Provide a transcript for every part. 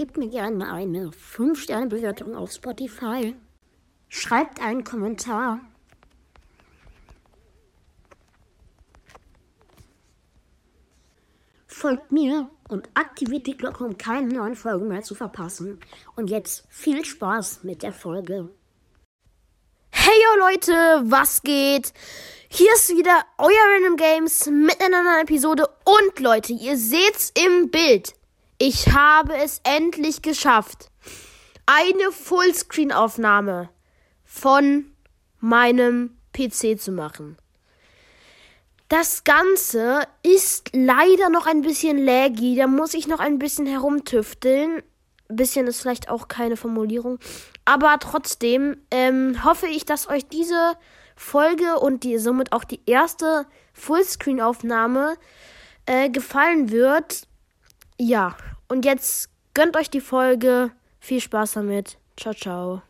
gebt mir gerne eine 5-Sterne-Bewertung auf Spotify. Schreibt einen Kommentar. Folgt mir und aktiviert die Glocke, um keine neuen Folgen mehr zu verpassen. Und jetzt viel Spaß mit der Folge. Hey yo Leute, was geht? Hier ist wieder euer Random Games mit einer neuen Episode. Und Leute, ihr seht's im Bild. Ich habe es endlich geschafft. Eine Fullscreen-Aufnahme von meinem PC zu machen. Das Ganze ist leider noch ein bisschen laggy. Da muss ich noch ein bisschen herumtüfteln. Bisschen ist vielleicht auch keine Formulierung. Aber trotzdem ähm, hoffe ich, dass euch diese Folge und die somit auch die erste Fullscreen-Aufnahme äh, gefallen wird. Ja, und jetzt gönnt euch die Folge. Viel Spaß damit. Ciao, ciao.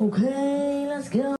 Okay, let's go.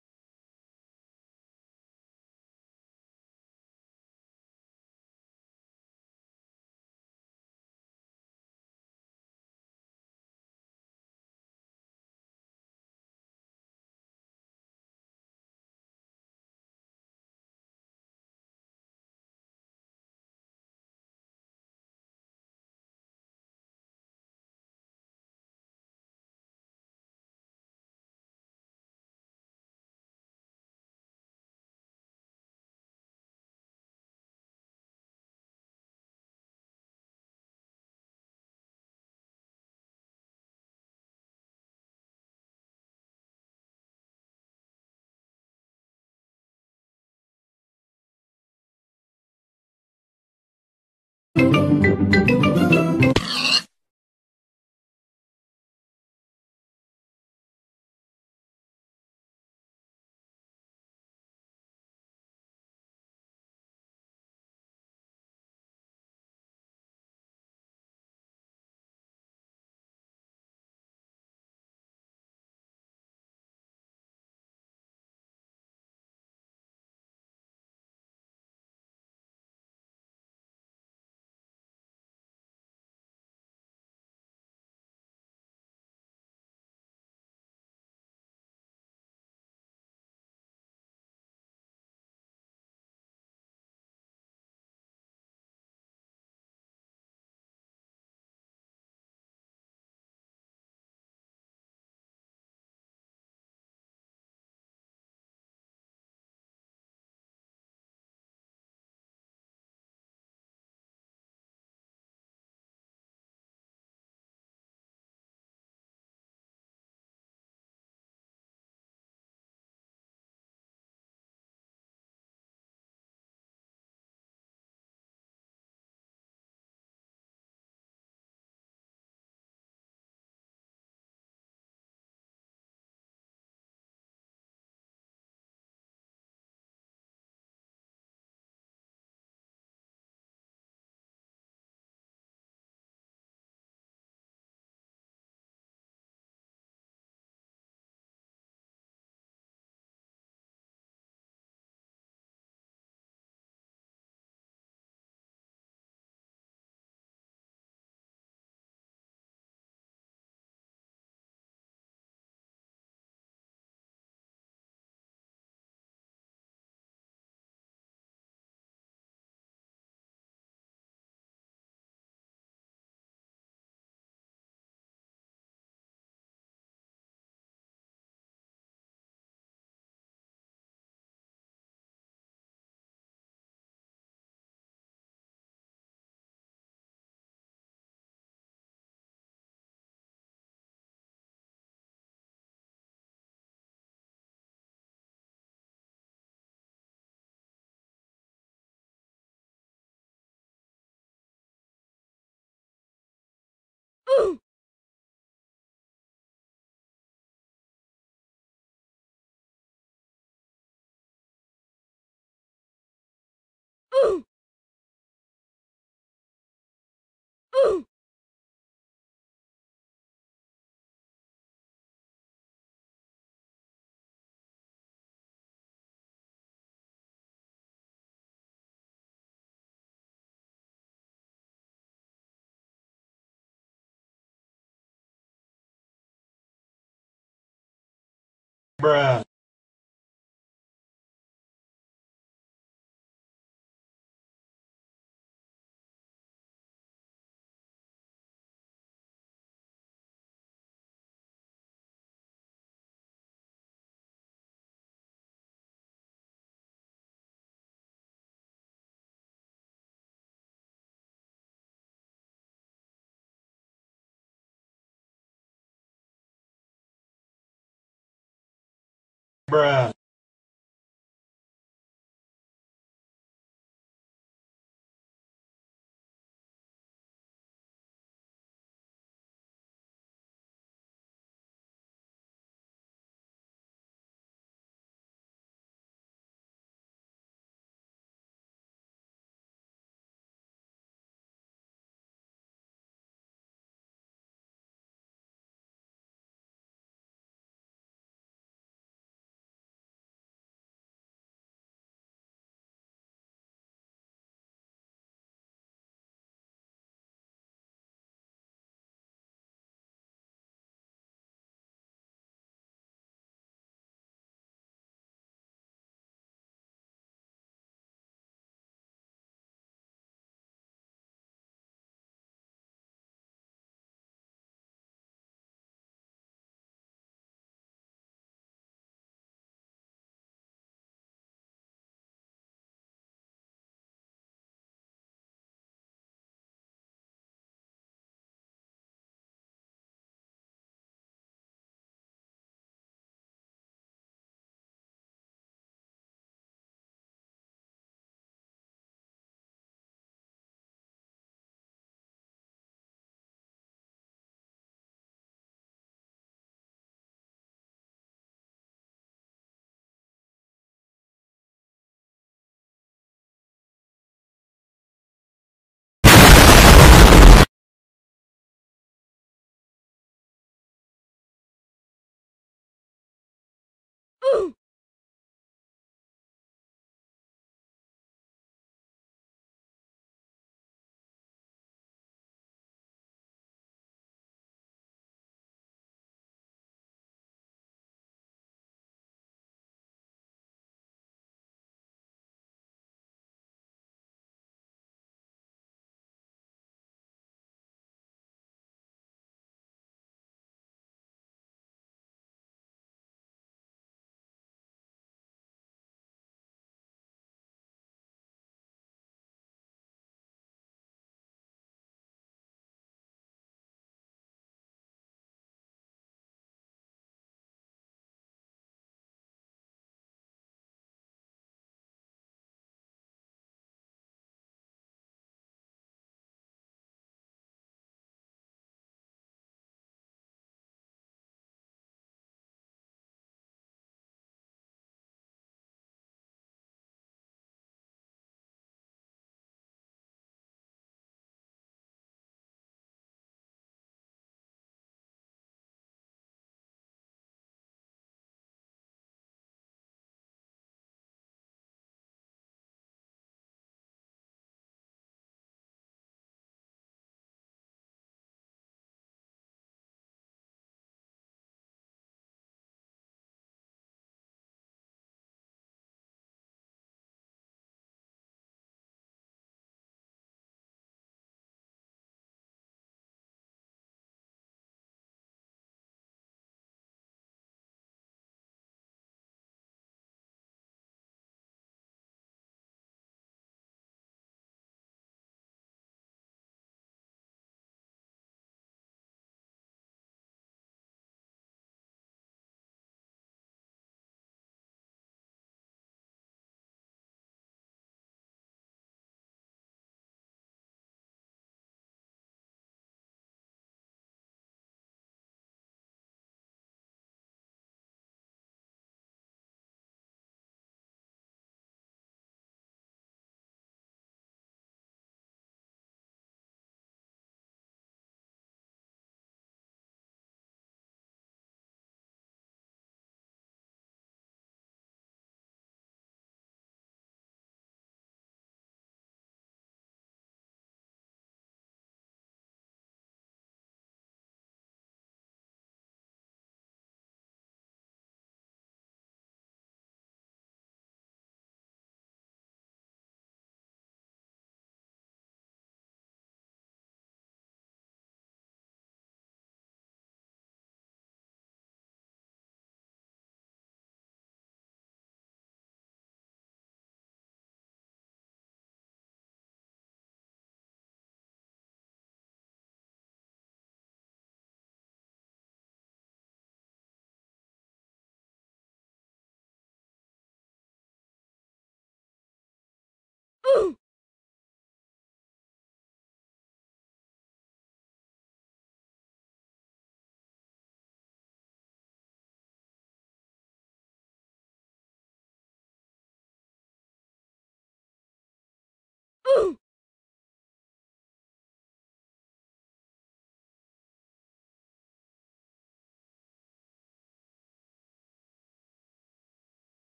Bruh. Bruh.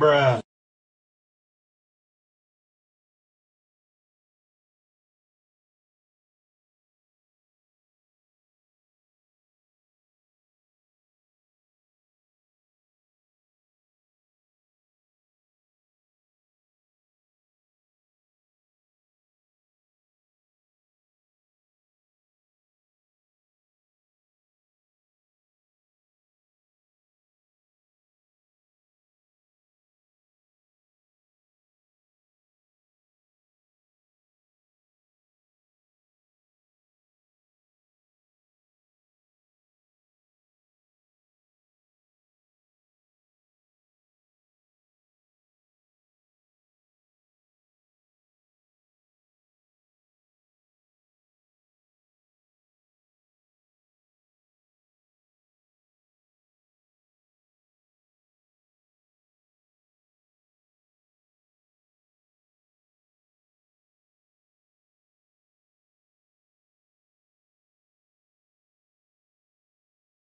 Bruh.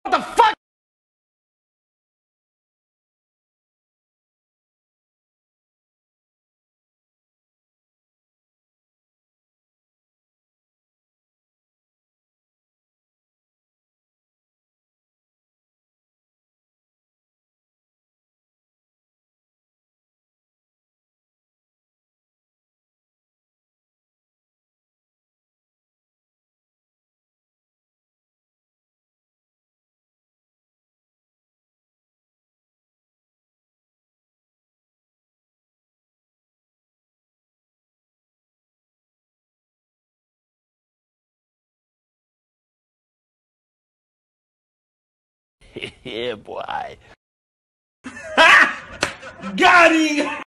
What the fuck? yeah, boy. Got him!